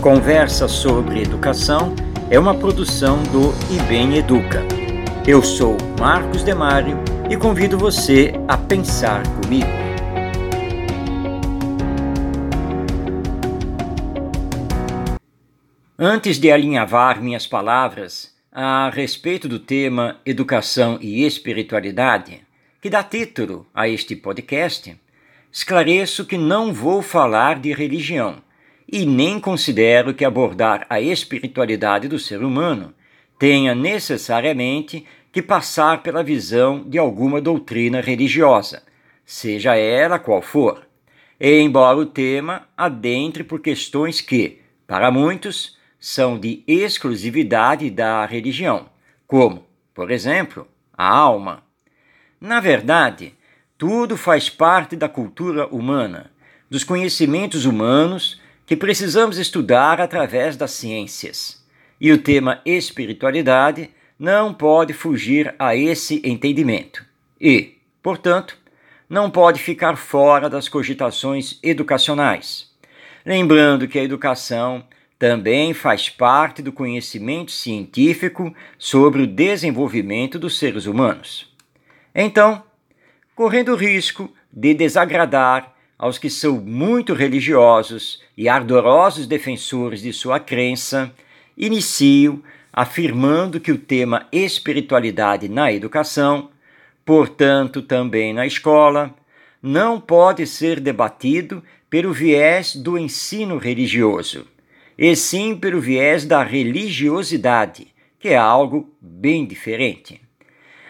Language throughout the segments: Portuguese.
Conversa sobre Educação é uma produção do IBEM Educa. Eu sou Marcos Demário e convido você a pensar comigo. Antes de alinhavar minhas palavras a respeito do tema Educação e Espiritualidade, que dá título a este podcast, esclareço que não vou falar de religião e nem considero que abordar a espiritualidade do ser humano tenha necessariamente que passar pela visão de alguma doutrina religiosa, seja ela qual for, embora o tema adentre por questões que, para muitos, são de exclusividade da religião, como, por exemplo, a alma. Na verdade, tudo faz parte da cultura humana, dos conhecimentos humanos que precisamos estudar através das ciências. E o tema espiritualidade não pode fugir a esse entendimento e, portanto, não pode ficar fora das cogitações educacionais. Lembrando que a educação também faz parte do conhecimento científico sobre o desenvolvimento dos seres humanos. Então, correndo o risco de desagradar aos que são muito religiosos e ardorosos defensores de sua crença, inicio afirmando que o tema espiritualidade na educação, portanto também na escola, não pode ser debatido pelo viés do ensino religioso, e sim pelo viés da religiosidade, que é algo bem diferente.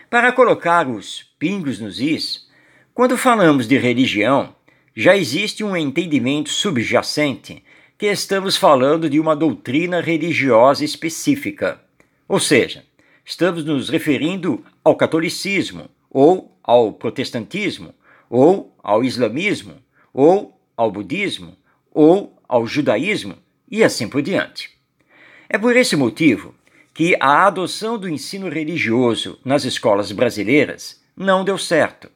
Para colocar os pingos nos is, quando falamos de religião, já existe um entendimento subjacente que estamos falando de uma doutrina religiosa específica. Ou seja, estamos nos referindo ao catolicismo, ou ao protestantismo, ou ao islamismo, ou ao budismo, ou ao judaísmo e assim por diante. É por esse motivo que a adoção do ensino religioso nas escolas brasileiras não deu certo,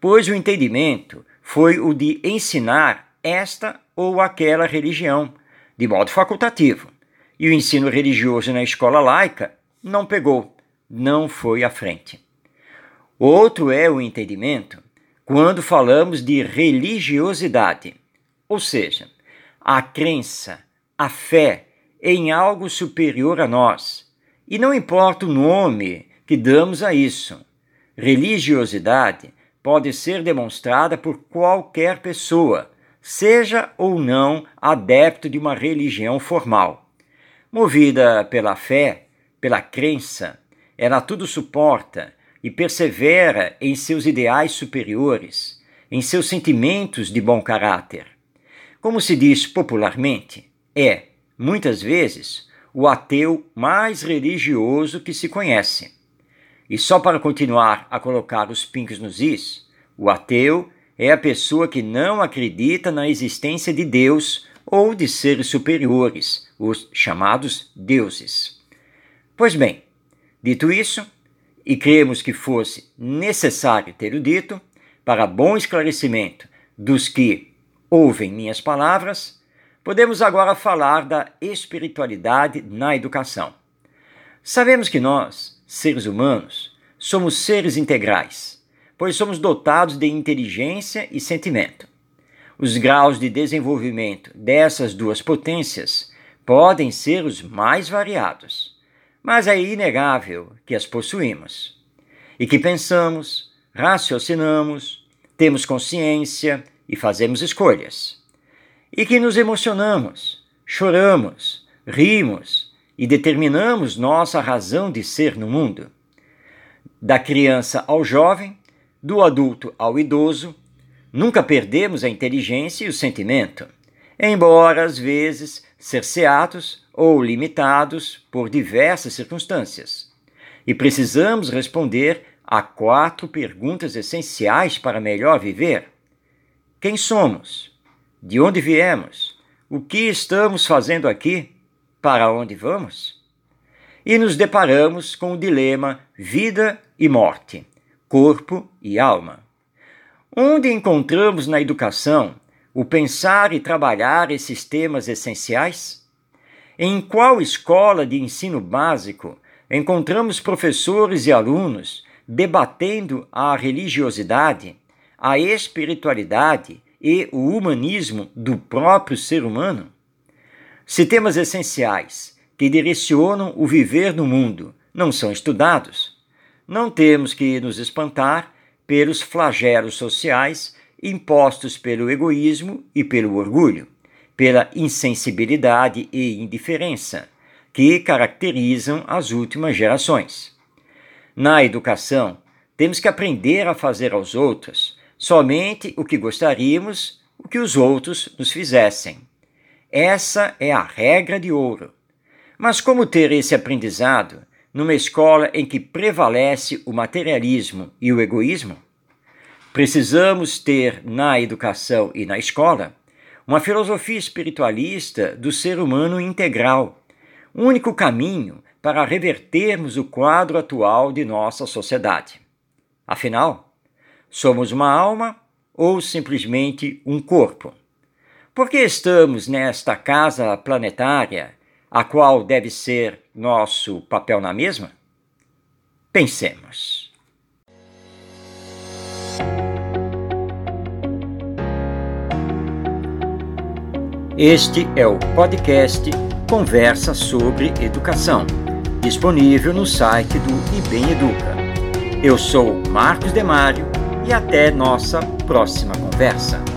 pois o entendimento foi o de ensinar esta ou aquela religião, de modo facultativo. E o ensino religioso na escola laica não pegou, não foi à frente. Outro é o entendimento quando falamos de religiosidade, ou seja, a crença, a fé em algo superior a nós. E não importa o nome que damos a isso. Religiosidade pode ser demonstrada por qualquer pessoa, seja ou não adepto de uma religião formal. Movida pela fé, pela crença, ela tudo suporta e persevera em seus ideais superiores, em seus sentimentos de bom caráter. Como se diz popularmente, é, muitas vezes, o ateu mais religioso que se conhece. E só para continuar a colocar os pincos nos is, o ateu é a pessoa que não acredita na existência de Deus ou de seres superiores, os chamados deuses. Pois bem, dito isso, e cremos que fosse necessário ter o dito, para bom esclarecimento dos que ouvem minhas palavras, podemos agora falar da espiritualidade na educação. Sabemos que nós, seres humanos, somos seres integrais, pois somos dotados de inteligência e sentimento. Os graus de desenvolvimento dessas duas potências podem ser os mais variados, mas é inegável que as possuímos e que pensamos, raciocinamos, temos consciência e fazemos escolhas, e que nos emocionamos, choramos, rimos e determinamos nossa razão de ser no mundo. Da criança ao jovem, do adulto ao idoso, nunca perdemos a inteligência e o sentimento, embora às vezes cerceados ou limitados por diversas circunstâncias. E precisamos responder a quatro perguntas essenciais para melhor viver: quem somos? De onde viemos? O que estamos fazendo aqui? Para onde vamos? E nos deparamos com o dilema vida e morte, corpo e alma. Onde encontramos na educação o pensar e trabalhar esses temas essenciais? Em qual escola de ensino básico encontramos professores e alunos debatendo a religiosidade, a espiritualidade e o humanismo do próprio ser humano? Se temas essenciais que direcionam o viver no mundo não são estudados, não temos que nos espantar pelos flagelos sociais impostos pelo egoísmo e pelo orgulho, pela insensibilidade e indiferença que caracterizam as últimas gerações. Na educação, temos que aprender a fazer aos outros somente o que gostaríamos o que os outros nos fizessem. Essa é a regra de ouro. Mas como ter esse aprendizado numa escola em que prevalece o materialismo e o egoísmo? Precisamos ter na educação e na escola uma filosofia espiritualista do ser humano integral, único caminho para revertermos o quadro atual de nossa sociedade. Afinal, somos uma alma ou simplesmente um corpo? Por que estamos nesta casa planetária, a qual deve ser nosso papel na mesma? Pensemos. Este é o podcast Conversa sobre Educação, disponível no site do IBEM Educa. Eu sou Marcos Demário e até nossa próxima conversa.